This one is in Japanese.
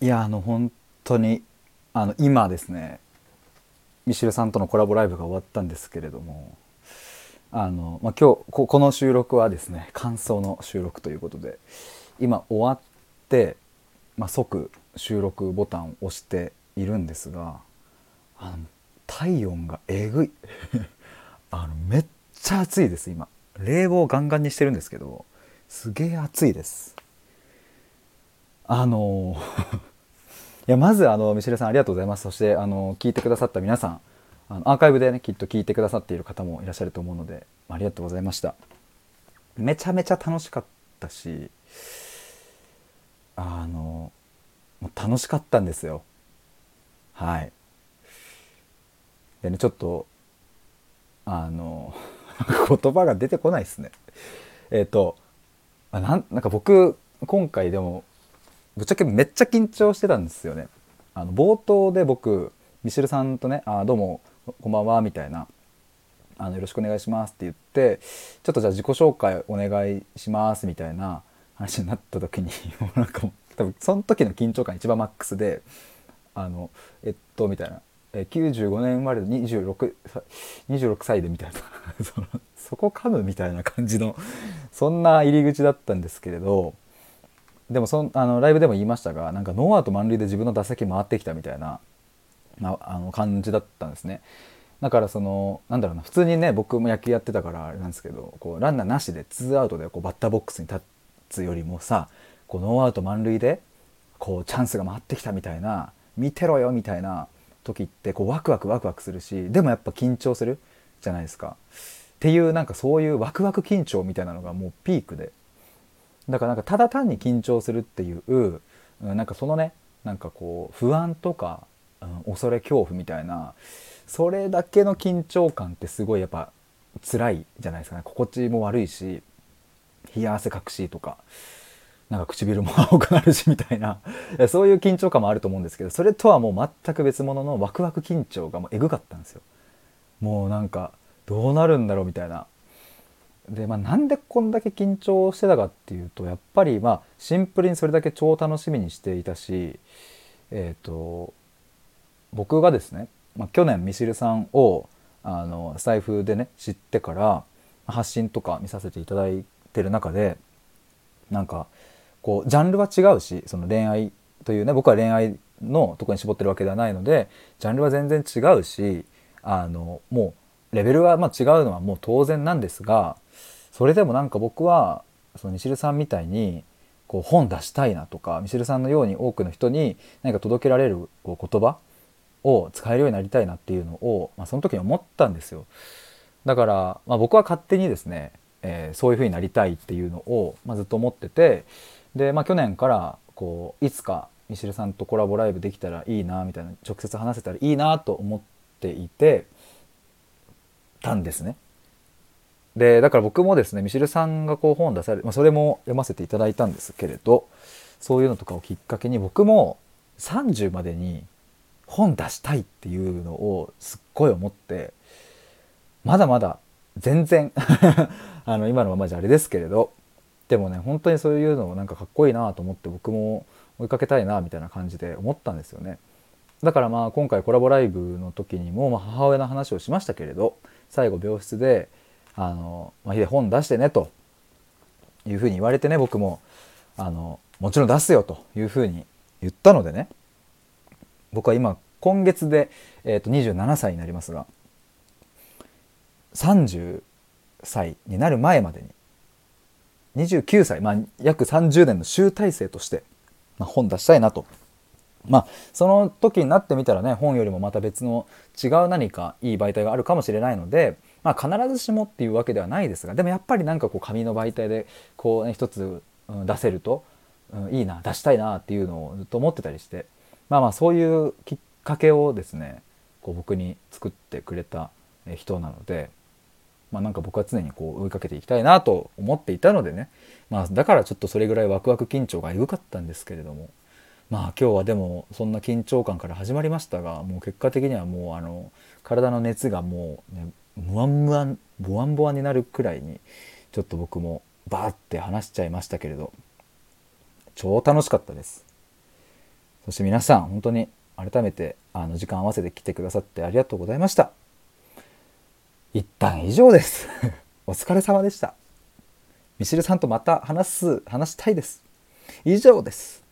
いやあの本当にあの今ですねミシルさんとのコラボライブが終わったんですけれどもあの、まあ、今日ここの収録はですね感想の収録ということで今終わって、まあ、即収録ボタンを押しているんですがあの体温がえぐい。あのめっちゃ暑いです今。冷房ガンガンにしてるんですけどすげえ暑いです。あの いやまずあのミシェルさんありがとうございます。そしてあの聞いてくださった皆さんあのアーカイブでねきっと聞いてくださっている方もいらっしゃると思うのでありがとうございました。めちゃめちゃ楽しかったしあのもう楽しかったんですよ。はい。でねちょっとあの 言葉が出てこないですね。えっ、ー、となんなんか僕今回でもぶっちゃけめっちゃ緊張してたんですよね。あの冒頭で僕ミシェルさんとね「あどうもこんばんは」みたいなあの「よろしくお願いします」って言ってちょっとじゃあ自己紹介お願いしますみたいな話になった時に もうなんか多分その時の緊張感一番マックスであのえっとみたいなえ95年生まれで 26, 26歳でみたいな。そそこ噛むみたいな感じのそんな入り口だったんですけれどでもそあのライブでも言いましたがなんかノーアウト満塁で自分の打席回ってきたみたいな、まあ、あの感じだったんですね。だからそのなんだろうな普通にね僕も野球やってたからあれなんですけどこうランナーなしでツーアウトでこうバッターボックスに立つよりもさこうノーアウト満塁でこうチャンスが回ってきたみたいな見てろよみたいな時ってこうワクワクワクワクするしでもやっぱ緊張するじゃないですか。っていうなんかそういうワクワク緊張みたいなのがもうピークでだからなんかただ単に緊張するっていうなんかそのねなんかこう不安とか、うん、恐れ恐怖みたいなそれだけの緊張感ってすごいやっぱ辛いじゃないですかね心地も悪いし冷や汗かくしとかなんか唇も青くなるしみたいなそういう緊張感もあると思うんですけどそれとはもう全く別物のワクワク緊張がもうえぐかったんですよ。もうなんかどうなるんだろうみたいなでまあなんでこんだけ緊張してたかっていうとやっぱりまあシンプルにそれだけ超楽しみにしていたしえっ、ー、と僕がですね、まあ、去年ミシルさんをあの財布でね知ってから発信とか見させていただいてる中でなんかこうジャンルは違うしその恋愛というね僕は恋愛のとこに絞ってるわけではないのでジャンルは全然違うしあのもうレベルがま違うのはもう当然なんですがそれでもなんか僕はそのミシルさんみたいにこう本出したいなとかミシルさんのように多くの人に何か届けられるこう言葉を使えるようになりたいなっていうのを、まあ、その時に思ったんですよ。だから、まあ、僕は勝手にですね、えー、そういう風になりたいっていうのを、まあ、ずっと思っててで、まあ、去年からこういつかミシルさんとコラボライブできたらいいなみたいな直接話せたらいいなと思っていてたんですね。でだから僕もですねミシルさんがこう本出されまあ、それも読ませていただいたんですけれどそういうのとかをきっかけに僕も30までに本出したいっていうのをすっごい思ってまだまだ全然 あの今のままじゃあれですけれどでもね本当にそういうのをなんかかっこいいなと思って僕も追いかけたいなみたいな感じで思ったんですよね。だからまあ今回コラボライブの時にもま母親の話をしましたけれど最後病室であの、まあ、ヒデ本出してねというふうに言われてね僕もあのもちろん出すよというふうに言ったのでね僕は今今月で、えー、と27歳になりますが30歳になる前までに29歳、まあ、約30年の集大成として、まあ、本出したいなとまあその時になってみたらね本よりもまた別の違う何かいい媒体があるかもしれないのでまあ、必ずしもっていうわけではないですがでもやっぱりなんかこう紙の媒体でこう、ね、一つ、出せると、うん、いいな出したいなっていうのをずっと思ってたりしてまあまあそういうきっかけをですねこう僕に作ってくれた人なので、まあ、なんか僕は常にこう追いかけていきたいなと思っていたのでね、まあ、だからちょっとそれぐらいワクワク緊張がエグかったんですけれども。まあ今日はでもそんな緊張感から始まりましたがもう結果的にはもうあの体の熱がもう、ね、ムワンムワンボワンボワンになるくらいにちょっと僕もバーって話しちゃいましたけれど超楽しかったです。そして皆さん本当に改めてあの時間合わせて来てくださってありがとうございました。一旦以上です。お疲れ様でした。ミシルさんとまた話す話したいです。以上です。